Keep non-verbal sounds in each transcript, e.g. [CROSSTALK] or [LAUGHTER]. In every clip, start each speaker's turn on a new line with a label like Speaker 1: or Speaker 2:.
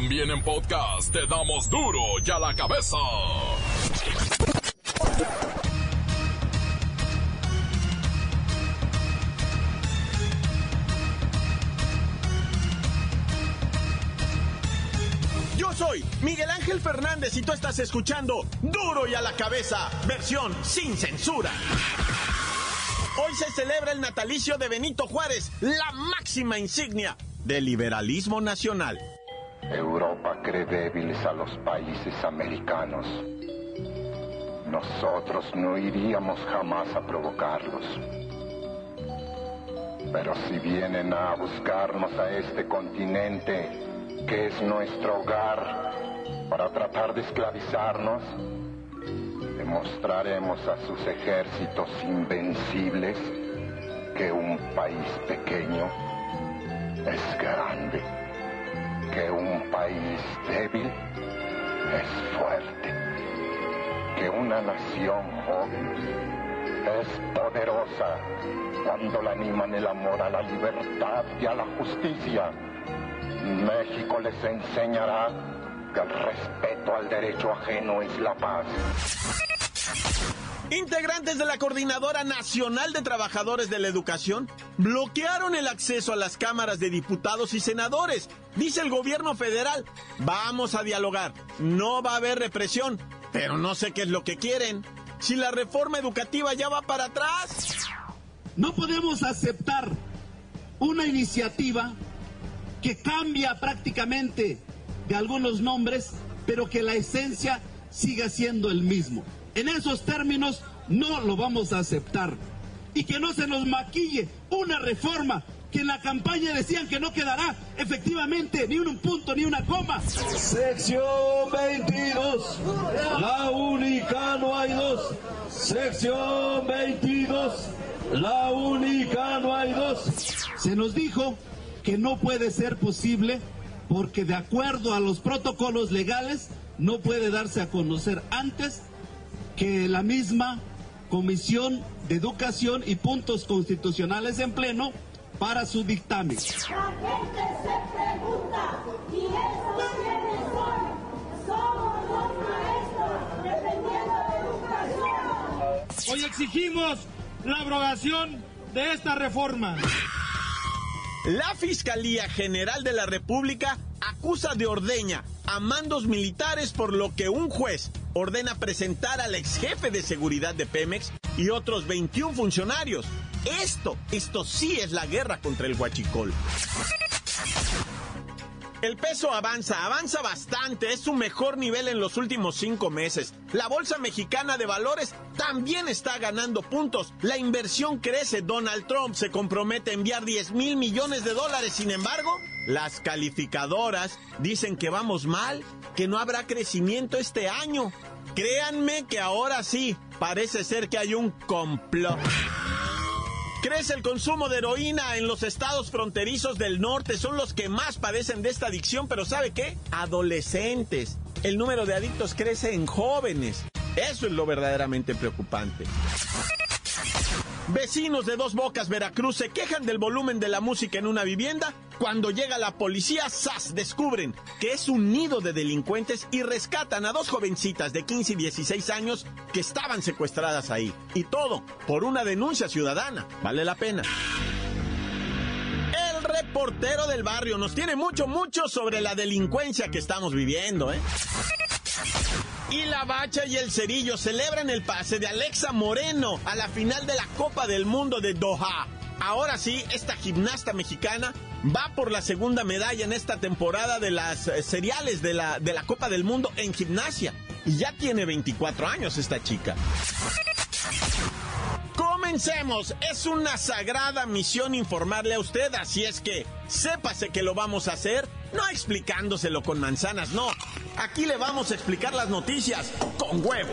Speaker 1: También en podcast te damos duro y a la cabeza.
Speaker 2: Yo soy Miguel Ángel Fernández y tú estás escuchando Duro y a la cabeza, versión sin censura. Hoy se celebra el natalicio de Benito Juárez, la máxima insignia del liberalismo nacional.
Speaker 3: Europa cree débiles a los países americanos. Nosotros no iríamos jamás a provocarlos. Pero si vienen a buscarnos a este continente, que es nuestro hogar, para tratar de esclavizarnos, demostraremos a sus ejércitos invencibles que un país pequeño es grande, que un país débil es fuerte, que una nación joven es poderosa cuando la animan el amor a la libertad y a la justicia. México les enseñará que el respeto al derecho ajeno es la paz.
Speaker 2: Integrantes de la Coordinadora Nacional de Trabajadores de la Educación bloquearon el acceso a las cámaras de diputados y senadores. Dice el gobierno federal, vamos a dialogar, no va a haber represión, pero no sé qué es lo que quieren. Si la reforma educativa ya va para atrás.
Speaker 4: No podemos aceptar una iniciativa que cambia prácticamente de algunos nombres, pero que la esencia siga siendo el mismo. En esos términos no lo vamos a aceptar. Y que no se nos maquille una reforma que en la campaña decían que no quedará efectivamente ni un punto ni una coma. Sección 22, la única no hay dos. Sección 22, la única no hay dos. Se nos dijo que no puede ser posible porque de acuerdo a los protocolos legales no puede darse a conocer antes que la misma Comisión de Educación y Puntos Constitucionales en pleno para su dictamen.
Speaker 5: La gente se pregunta, ¿y esos quiénes son? Somos los maestros, dependiendo de educación.
Speaker 6: Hoy exigimos la abrogación de esta reforma.
Speaker 2: La Fiscalía General de la República acusa de ordeña a mandos militares por lo que un juez ordena presentar al ex jefe de seguridad de Pemex y otros 21 funcionarios. Esto, esto sí es la guerra contra el huachicol. El peso avanza, avanza bastante, es su mejor nivel en los últimos cinco meses. La Bolsa Mexicana de Valores también está ganando puntos. La inversión crece, Donald Trump se compromete a enviar 10 mil millones de dólares. Sin embargo, las calificadoras dicen que vamos mal, que no habrá crecimiento este año. Créanme que ahora sí, parece ser que hay un complot. Crece el consumo de heroína en los estados fronterizos del norte, son los que más padecen de esta adicción, pero ¿sabe qué? Adolescentes. El número de adictos crece en jóvenes. Eso es lo verdaderamente preocupante. Vecinos de Dos Bocas, Veracruz, se quejan del volumen de la música en una vivienda. Cuando llega la policía, ¡zas! descubren que es un nido de delincuentes y rescatan a dos jovencitas de 15 y 16 años que estaban secuestradas ahí. Y todo por una denuncia ciudadana. Vale la pena. El reportero del barrio nos tiene mucho, mucho sobre la delincuencia que estamos viviendo, ¿eh? Y la Bacha y el Cerillo celebran el pase de Alexa Moreno a la final de la Copa del Mundo de Doha. Ahora sí, esta gimnasta mexicana va por la segunda medalla en esta temporada de las eh, seriales de la, de la Copa del Mundo en gimnasia. Y ya tiene 24 años esta chica. Comencemos. Es una sagrada misión informarle a usted, así es que sépase que lo vamos a hacer, no explicándoselo con manzanas, no. Aquí le vamos a explicar las noticias con huevo.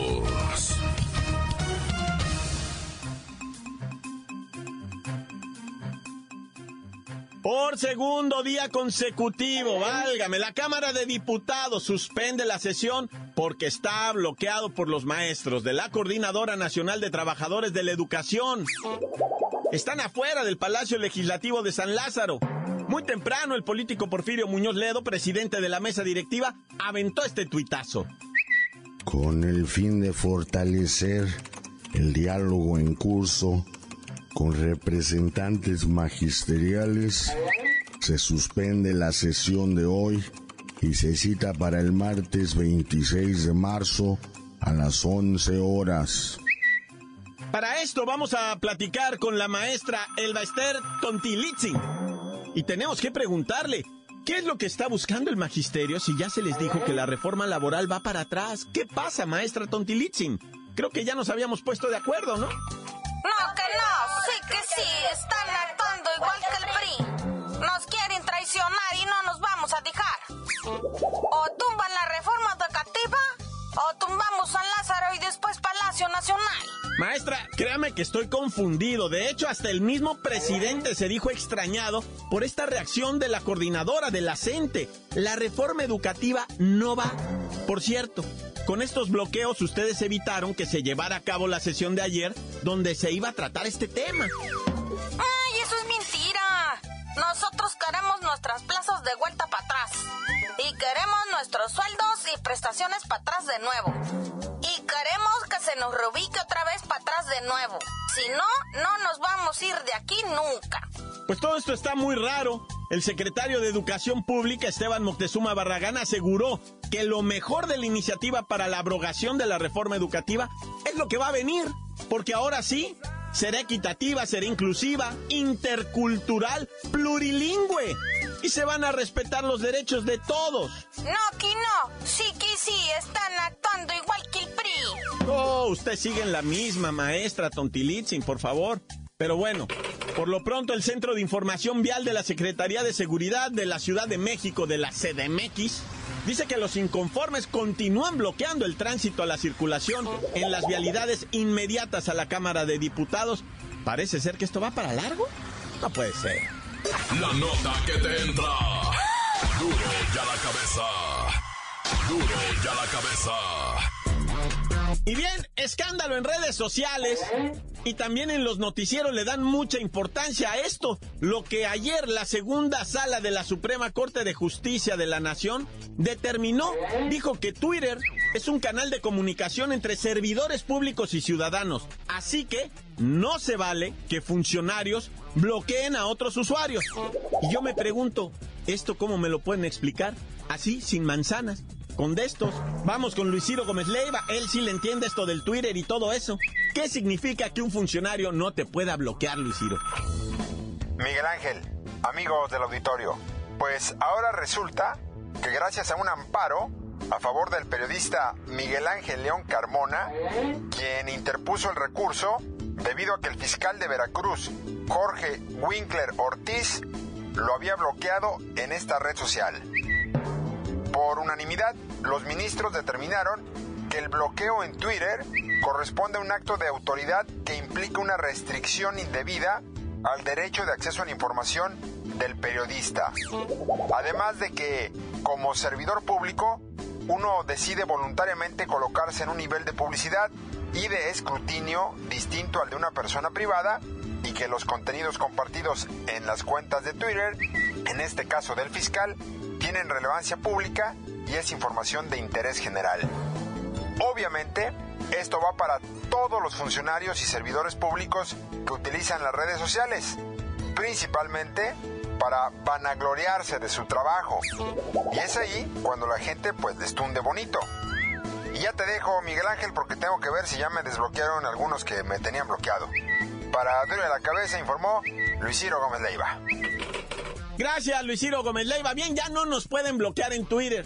Speaker 2: Por segundo día consecutivo, válgame, la Cámara de Diputados suspende la sesión porque está bloqueado por los maestros de la Coordinadora Nacional de Trabajadores de la Educación. Están afuera del Palacio Legislativo de San Lázaro. Muy temprano, el político Porfirio Muñoz Ledo, presidente de la mesa directiva, aventó este tuitazo.
Speaker 7: Con el fin de fortalecer el diálogo en curso con representantes magisteriales, se suspende la sesión de hoy y se cita para el martes 26 de marzo a las 11 horas.
Speaker 2: Para esto vamos a platicar con la maestra Elba Esther Tontilitzin. Y tenemos que preguntarle, ¿qué es lo que está buscando el magisterio si ya se les dijo que la reforma laboral va para atrás? ¿Qué pasa, maestra Tontilitzin? Creo que ya nos habíamos puesto de acuerdo, ¿no?
Speaker 8: No, que no, sí que sí, están actuando igual que el PRI. Nos quieren traicionar y no nos vamos a dejar. O tumban la reforma educativa o tumbamos San Lázaro y después Palacio Nacional.
Speaker 2: Maestra, créame que estoy confundido. De hecho, hasta el mismo presidente se dijo extrañado por esta reacción de la coordinadora de la CENTE. La reforma educativa no va. Por cierto, con estos bloqueos ustedes evitaron que se llevara a cabo la sesión de ayer donde se iba a tratar este tema.
Speaker 8: ¡Ay, eso es mentira! Nosotros queremos nuestras plazas de vuelta para atrás. Y queremos nuestros sueldos y prestaciones para atrás de nuevo. Y queremos que se nos reubique otra vez para atrás de nuevo. Si no, no nos vamos a ir de aquí nunca.
Speaker 2: Pues todo esto está muy raro. El secretario de Educación Pública, Esteban Moctezuma Barragán, aseguró que lo mejor de la iniciativa para la abrogación de la reforma educativa es lo que va a venir, porque ahora sí será equitativa, será inclusiva, intercultural, plurilingüe. Y se van a respetar los derechos de todos.
Speaker 8: No, que no. Sí que sí, están actuando igual que el PRI.
Speaker 2: Oh, usted sigue en la misma, maestra Tontilitzin, por favor. Pero bueno, por lo pronto el Centro de Información Vial de la Secretaría de Seguridad de la Ciudad de México, de la CDMX, dice que los inconformes continúan bloqueando el tránsito a la circulación en las vialidades inmediatas a la Cámara de Diputados. Parece ser que esto va para largo. No puede ser.
Speaker 1: La nota que te entra. Duro ya la cabeza. Duro ya la cabeza.
Speaker 2: Y bien, escándalo en redes sociales y también en los noticieros le dan mucha importancia a esto. Lo que ayer la segunda sala de la Suprema Corte de Justicia de la Nación determinó, dijo que Twitter es un canal de comunicación entre servidores públicos y ciudadanos. Así que no se vale que funcionarios bloqueen a otros usuarios. Y yo me pregunto, ¿esto cómo me lo pueden explicar? Así, sin manzanas con estos. Vamos con Luis Ciro Gómez Leiva, él sí le entiende esto del Twitter y todo eso. ¿Qué significa que un funcionario no te pueda bloquear, Luis Ciro?
Speaker 9: Miguel Ángel, amigos del auditorio, pues ahora resulta que gracias a un amparo a favor del periodista Miguel Ángel León Carmona, quien interpuso el recurso debido a que el fiscal de Veracruz, Jorge Winkler Ortiz, lo había bloqueado en esta red social. Por unanimidad, los ministros determinaron que el bloqueo en Twitter corresponde a un acto de autoridad que implica una restricción indebida al derecho de acceso a la información del periodista. Además de que, como servidor público, uno decide voluntariamente colocarse en un nivel de publicidad y de escrutinio distinto al de una persona privada que los contenidos compartidos en las cuentas de Twitter, en este caso del fiscal, tienen relevancia pública y es información de interés general. Obviamente, esto va para todos los funcionarios y servidores públicos que utilizan las redes sociales, principalmente para vanagloriarse de su trabajo. Y es ahí cuando la gente pues les tunde bonito. Y ya te dejo, Miguel Ángel, porque tengo que ver si ya me desbloquearon algunos que me tenían bloqueado. Para darle la cabeza informó Luis Ciro Gómez Leiva.
Speaker 2: Gracias, Luis Ciro Gómez Leiva. Bien, ya no nos pueden bloquear en Twitter.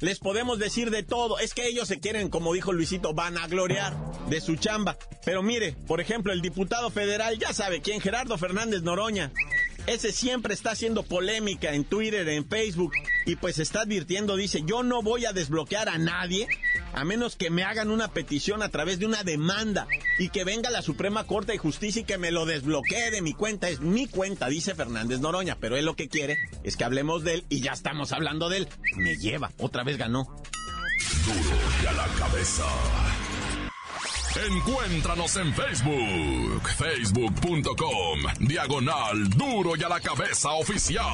Speaker 2: Les podemos decir de todo. Es que ellos se quieren, como dijo Luisito, vanagloriar de su chamba. Pero mire, por ejemplo, el diputado federal, ya sabe quién, Gerardo Fernández Noroña. Ese siempre está haciendo polémica en Twitter, en Facebook. Y pues está advirtiendo, dice, yo no voy a desbloquear a nadie a menos que me hagan una petición a través de una demanda y que venga la Suprema Corte de Justicia y que me lo desbloquee de mi cuenta. Es mi cuenta, dice Fernández Noroña, pero él lo que quiere es que hablemos de él y ya estamos hablando de él. Me lleva, otra vez ganó.
Speaker 1: Duro y a la cabeza. Encuéntranos en Facebook, facebook.com, diagonal duro y a la cabeza oficial.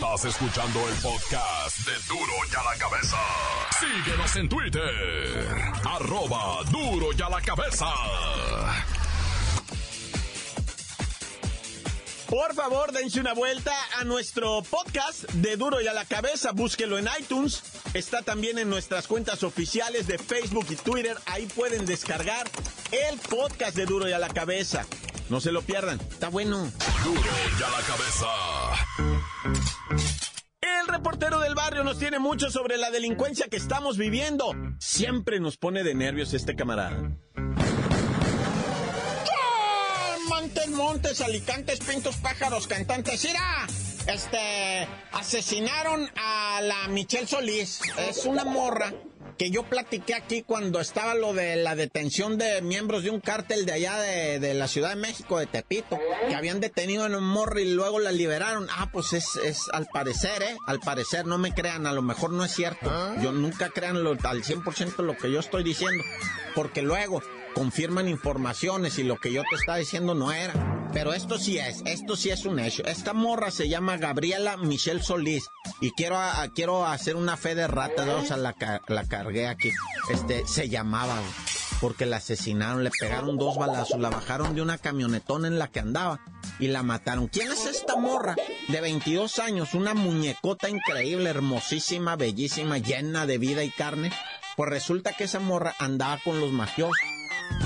Speaker 1: Estás escuchando el podcast de Duro y a la cabeza. Síguenos en Twitter, arroba duro y a la cabeza.
Speaker 2: Por favor, dense una vuelta a nuestro podcast de Duro y a la Cabeza. Búsquelo en iTunes. Está también en nuestras cuentas oficiales de Facebook y Twitter. Ahí pueden descargar el podcast de Duro y a la Cabeza. No se lo pierdan. Está bueno.
Speaker 1: Duro y a la cabeza.
Speaker 2: El reportero del barrio nos tiene mucho sobre la delincuencia que estamos viviendo. Siempre nos pone de nervios este camarada. Montes, montes, alicantes, pintos, pájaros, cantantes. ¡Mira! Este, asesinaron a la Michelle Solís. Es una morra que yo platiqué aquí cuando estaba lo de la detención de miembros de un cártel de allá de, de la Ciudad de México, de Tepito, que habían detenido a un morro y luego la liberaron. Ah, pues es, es al parecer, ¿eh? Al parecer, no me crean, a lo mejor no es cierto. Yo nunca crean lo, al 100% lo que yo estoy diciendo, porque luego confirman informaciones y lo que yo te estaba diciendo no era. Pero esto sí es, esto sí es un hecho. Esta morra se llama Gabriela Michelle Solís y quiero, a- quiero hacer una fe de rata, o sea, la, la cargué aquí. Este, se llamaba, porque la asesinaron, le pegaron dos balazos, la bajaron de una camionetona en la que andaba y la mataron. ¿Quién es esta morra? De 22 años, una muñecota increíble, hermosísima, bellísima, llena de vida y carne. Pues resulta que esa morra andaba con los mafiosos.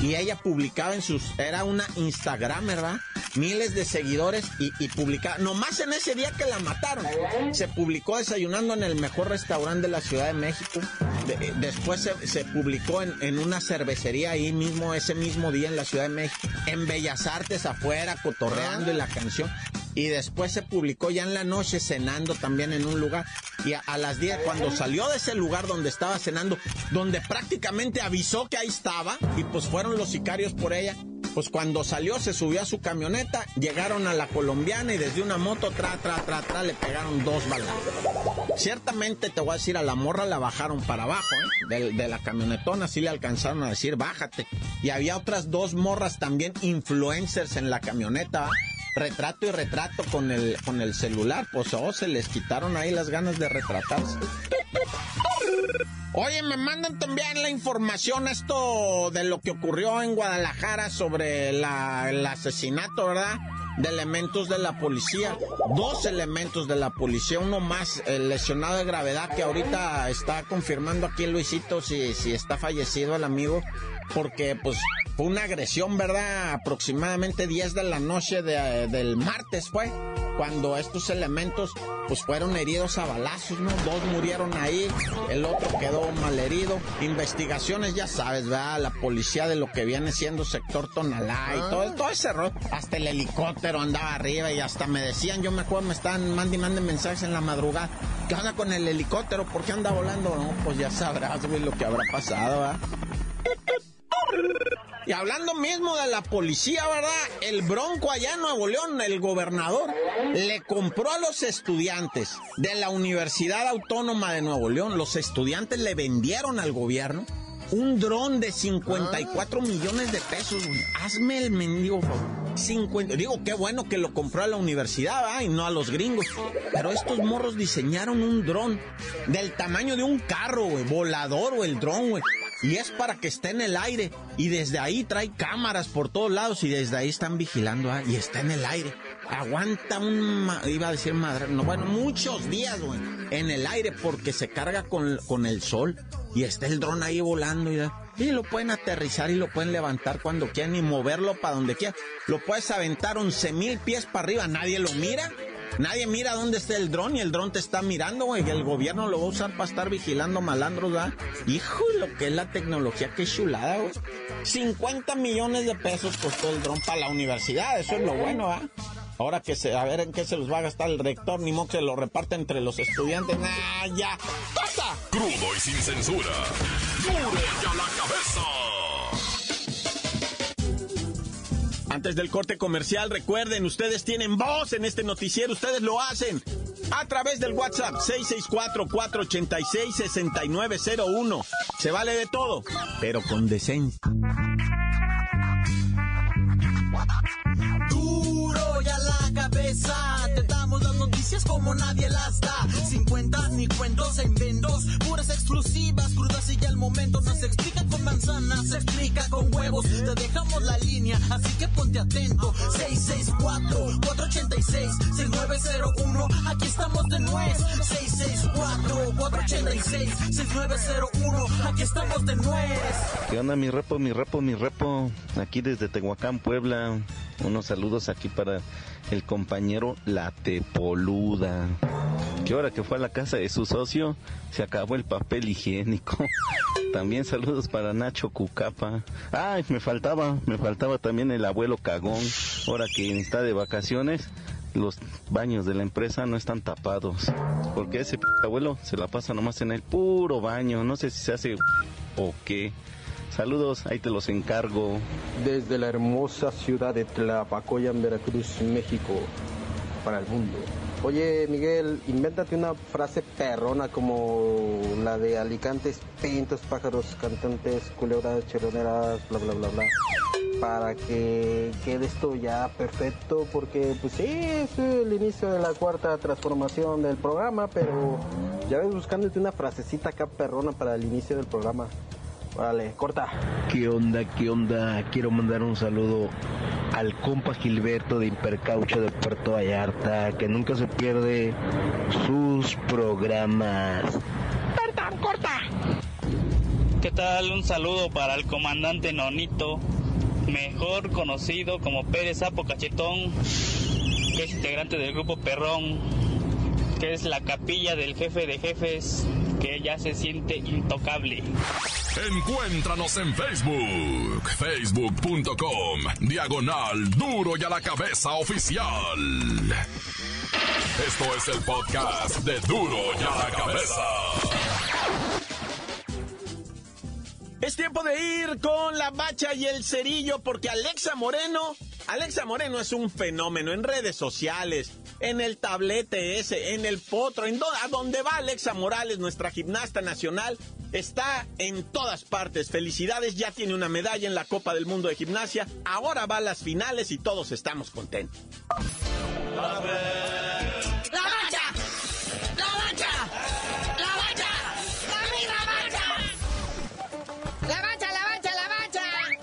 Speaker 2: Y ella publicaba en sus... Era una Instagram, ¿verdad? Miles de seguidores y, y publicaba... Nomás en ese día que la mataron. Se publicó desayunando en el mejor restaurante de la Ciudad de México. Eh, después se, se publicó en, en una cervecería ahí mismo, ese mismo día en la Ciudad de México. En Bellas Artes afuera, cotorreando y la canción. Y después se publicó ya en la noche cenando también en un lugar. Y a, las 10, cuando salió de ese lugar donde estaba cenando, donde prácticamente avisó que ahí estaba, y pues fueron los sicarios por ella. Pues cuando salió, se subió a su camioneta, llegaron a la colombiana y desde una moto, tra, tra, tra, tra, le pegaron dos balas. Ciertamente te voy a decir, a la morra la bajaron para abajo, ¿eh? de, la camionetona, sí le alcanzaron a decir, bájate. Y había otras dos morras también influencers en la camioneta. Retrato y retrato con el, con el celular, pues oh, se les quitaron ahí las ganas de retratarse. Oye, me mandan también la información esto de lo que ocurrió en Guadalajara sobre la- el asesinato, ¿verdad? De elementos de la policía. Dos elementos de la policía, uno más eh, lesionado de gravedad que ahorita está confirmando aquí Luisito si, si está fallecido el amigo. Porque pues fue una agresión, ¿verdad? Aproximadamente 10 de la noche de- del martes fue cuando estos elementos pues fueron heridos a balazos, ¿no? Dos murieron ahí, el otro quedó malherido. Investigaciones, ya sabes, ¿verdad? La policía de lo que viene siendo sector Tonalá y todo, todo ese rollo. Hasta el helicóptero andaba arriba y hasta me decían, yo me acuerdo, me estaban mandando y manden mensajes en la madrugada. ¿Qué onda con el helicóptero? ¿Por qué anda volando? No, pues ya sabrás, güey, lo que habrá pasado, ¿verdad? Y hablando mismo de la policía, ¿verdad? El Bronco allá en Nuevo León, el gobernador, le compró a los estudiantes de la Universidad Autónoma de Nuevo León, los estudiantes le vendieron al gobierno un dron de 54 millones de pesos, güey. Hazme el mendigo favor. 50, digo, qué bueno que lo compró a la universidad, ¿verdad? Y no a los gringos. Pero estos morros diseñaron un dron del tamaño de un carro, güey. Volador, o el dron, güey. Y es para que esté en el aire. Y desde ahí trae cámaras por todos lados. Y desde ahí están vigilando. ¿ah? Y está en el aire. Aguanta un... ma- Iba a decir madre. No, bueno, muchos días, güey. En el aire porque se carga con, con el sol. Y está el dron ahí volando. Y, y lo pueden aterrizar y lo pueden levantar cuando quieran. Y moverlo para donde quieran. Lo puedes aventar 11 mil pies para arriba. Nadie lo mira. Nadie mira dónde está el dron y el dron te está mirando, güey. El gobierno lo va a usar para estar vigilando malandros, ¿verdad? Hijo, lo que es la tecnología, qué chulada, güey. 50 millones de pesos costó el dron para la universidad, eso es lo bueno, ¿verdad? Ahora que se, a ver en qué se los va a gastar el rector, ni modo que lo reparte entre los estudiantes. ¡Nah, ya! ¡Cosa!
Speaker 1: sin censura. ¡Duro y a la cabeza!
Speaker 2: Antes del corte comercial, recuerden, ustedes tienen voz en este noticiero, ustedes lo hacen a través del WhatsApp 664-486-6901. Se vale de todo, pero con decencia.
Speaker 10: Como nadie las da. Sin cuenta ni cuentos en vendos, puras exclusivas, crudas y ya el momento. No se explica con manzanas, se explica con huevos. Te dejamos la línea, así que ponte atento. 664-486-6901, aquí estamos de nuez. 664-486-6901, aquí estamos de nuez.
Speaker 11: ¿Qué onda mi repo, mi repo, mi repo? Aquí desde Tehuacán, Puebla. Unos saludos aquí para el compañero La Tepoluda. Que ahora que fue a la casa de su socio, se acabó el papel higiénico. [LAUGHS] También saludos para Nacho Cucapa. Ay, me faltaba, me faltaba también el abuelo Cagón. Ahora que está de vacaciones, los baños de la empresa no están tapados. Porque ese abuelo se la pasa nomás en el puro baño. No sé si se hace o qué. Saludos, ahí te los encargo.
Speaker 12: Desde la hermosa ciudad de Tlapacoyan, Veracruz, México, para el mundo. Oye, Miguel, invéntate una frase perrona como la de Alicantes, pintos, pájaros, cantantes, culebras, cheroneras, bla, bla, bla, bla. Para que quede esto ya perfecto, porque pues sí, es el inicio de la cuarta transformación del programa, pero ya ves buscándote una frasecita acá perrona para el inicio del programa. Vale, corta.
Speaker 13: ¿Qué onda? ¿Qué onda? Quiero mandar un saludo al compa Gilberto de Impercaucho de Puerto Vallarta, que nunca se pierde sus programas.
Speaker 14: Perdón, corta. ¿Qué tal? Un saludo para el comandante Nonito, mejor conocido como Pérez Sapo Cachetón, que es integrante del grupo Perrón, que es la capilla del jefe de jefes, que ya se siente intocable.
Speaker 1: Encuéntranos en Facebook, facebook.com, diagonal duro y a la cabeza oficial. Esto es el podcast de duro y a la cabeza.
Speaker 2: Es tiempo de ir con la bacha y el cerillo porque Alexa Moreno, Alexa Moreno es un fenómeno en redes sociales, en el tablete ese, en el potro, en do, a donde va Alexa Morales, nuestra gimnasta nacional, está en todas partes. Felicidades, ya tiene una medalla en la Copa del Mundo de Gimnasia, ahora va a las finales y todos estamos contentos.
Speaker 5: ¡La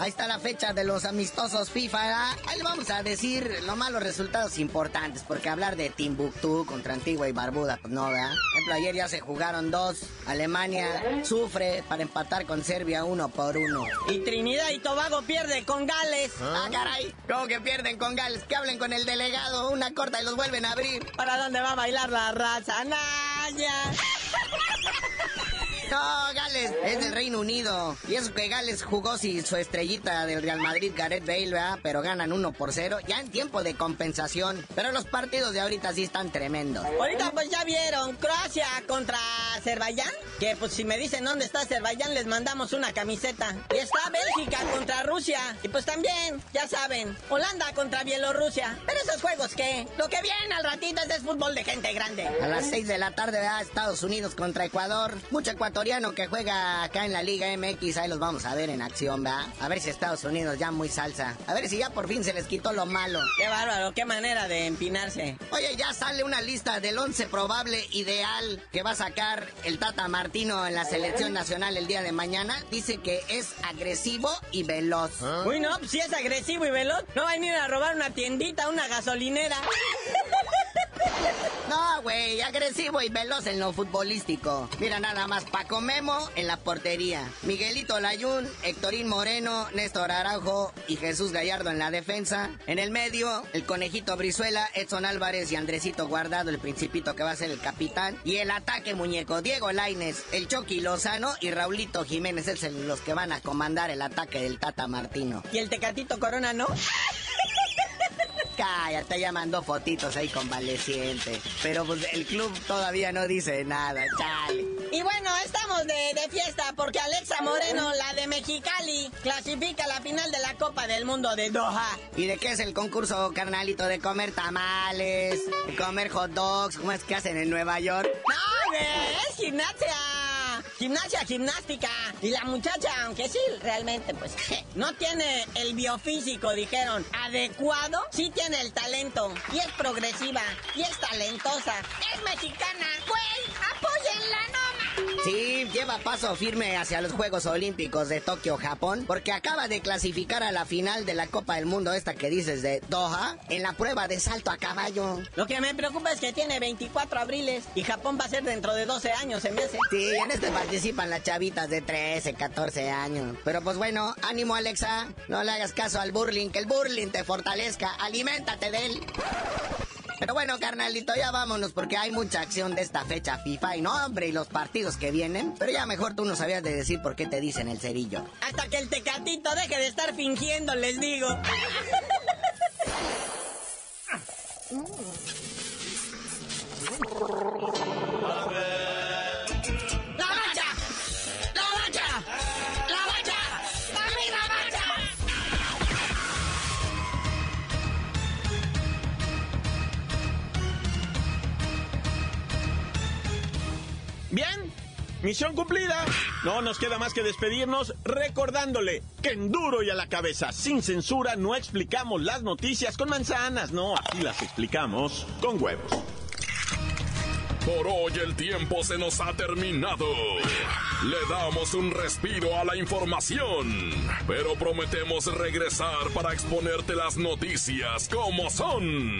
Speaker 15: Ahí está la fecha de los amistosos FIFA. ¿verdad? Ahí le vamos a decir los malos resultados importantes, porque hablar de Timbuktu contra Antigua y Barbuda, pues no, ¿verdad? Por ejemplo, ayer ya se jugaron dos. Alemania sufre para empatar con Serbia uno por uno.
Speaker 16: Y Trinidad y Tobago pierde con Gales.
Speaker 15: Ah, caray. ¿Cómo que pierden con Gales? Que hablen con el delegado, una corta y los vuelven a abrir.
Speaker 16: ¿Para dónde va a bailar la raza? Naya.
Speaker 15: No, Gales es del Reino Unido. Y eso que Gales jugó sin su estrellita del Real Madrid, Gareth Bale, ¿verdad? Pero ganan 1 por 0, ya en tiempo de compensación. Pero los partidos de ahorita sí están tremendos.
Speaker 16: Ahorita pues ya vieron Croacia contra Azerbaiyán. Que pues si me dicen dónde está Azerbaiyán les mandamos una camiseta. Y está Bélgica contra Rusia. Y pues también, ya saben, Holanda contra Bielorrusia. Pero esos juegos que lo que viene al ratito es de fútbol de gente grande.
Speaker 15: A las 6 de la tarde, ¿verdad? Estados Unidos contra Ecuador. Mucho ecuatoriano que juega acá en la Liga MX, ahí los vamos a ver en acción, ¿verdad? A ver si Estados Unidos ya muy salsa. A ver si ya por fin se les quitó lo malo.
Speaker 16: Qué bárbaro, qué manera de empinarse.
Speaker 15: Oye, ya sale una lista del 11 probable ideal que va a sacar el Tata Martino en la selección nacional el día de mañana. Dice que es agresivo y veloz.
Speaker 16: Uy, no, si es agresivo y veloz, no va a venir a robar una tiendita, una gasolinera. [LAUGHS]
Speaker 15: Agresivo y veloz en lo futbolístico. Mira nada más, Paco Memo en la portería. Miguelito Layún, Héctorín Moreno, Néstor Araujo y Jesús Gallardo en la defensa. En el medio, el conejito Brizuela, Edson Álvarez y Andresito Guardado, el principito que va a ser el capitán. Y el ataque muñeco, Diego Laines, el Chucky Lozano y Raulito Jiménez, es los que van a comandar el ataque del Tata Martino.
Speaker 16: ¿Y el Tecatito Corona no? [LAUGHS]
Speaker 15: Ya mandó fotitos ahí convaleciente. Pero pues el club todavía no dice nada, chale.
Speaker 16: Y bueno, estamos de, de, fiesta porque Alexa Moreno, la de Mexicali, clasifica a la final de la Copa del Mundo de Doha.
Speaker 15: ¿Y de qué es el concurso, carnalito? ¿De comer tamales? ¿De comer hot dogs? ¿Cómo es que hacen en Nueva York?
Speaker 16: No, es gimnasia gimnasia, gimnástica. Y la muchacha, aunque sí, realmente, pues, [LAUGHS] no tiene el biofísico, dijeron, adecuado, sí tiene el talento. Y es progresiva, y es talentosa. Es mexicana. Güey,
Speaker 15: Sí, lleva paso firme hacia los Juegos Olímpicos de Tokio, Japón, porque acaba de clasificar a la final de la Copa del Mundo, esta que dices de Doha, en la prueba de salto a caballo.
Speaker 16: Lo que me preocupa es que tiene 24 abriles y Japón va a ser dentro de 12 años, se me hace.
Speaker 15: Sí, en este participan las chavitas de 13, 14 años. Pero pues bueno, ánimo Alexa, no le hagas caso al burling, que el burling te fortalezca, aliméntate de él. Pero bueno, carnalito, ya vámonos porque hay mucha acción de esta fecha FIFA y no, hombre, y los partidos que vienen. Pero ya mejor tú no sabías de decir por qué te dicen el cerillo.
Speaker 16: Hasta que el tecatito deje de estar fingiendo, les digo. [LAUGHS]
Speaker 2: misión cumplida. No nos queda más que despedirnos recordándole que en duro y a la cabeza, sin censura, no explicamos las noticias con manzanas, no, aquí las explicamos con huevos.
Speaker 1: Por hoy el tiempo se nos ha terminado. Le damos un respiro a la información, pero prometemos regresar para exponerte las noticias como son.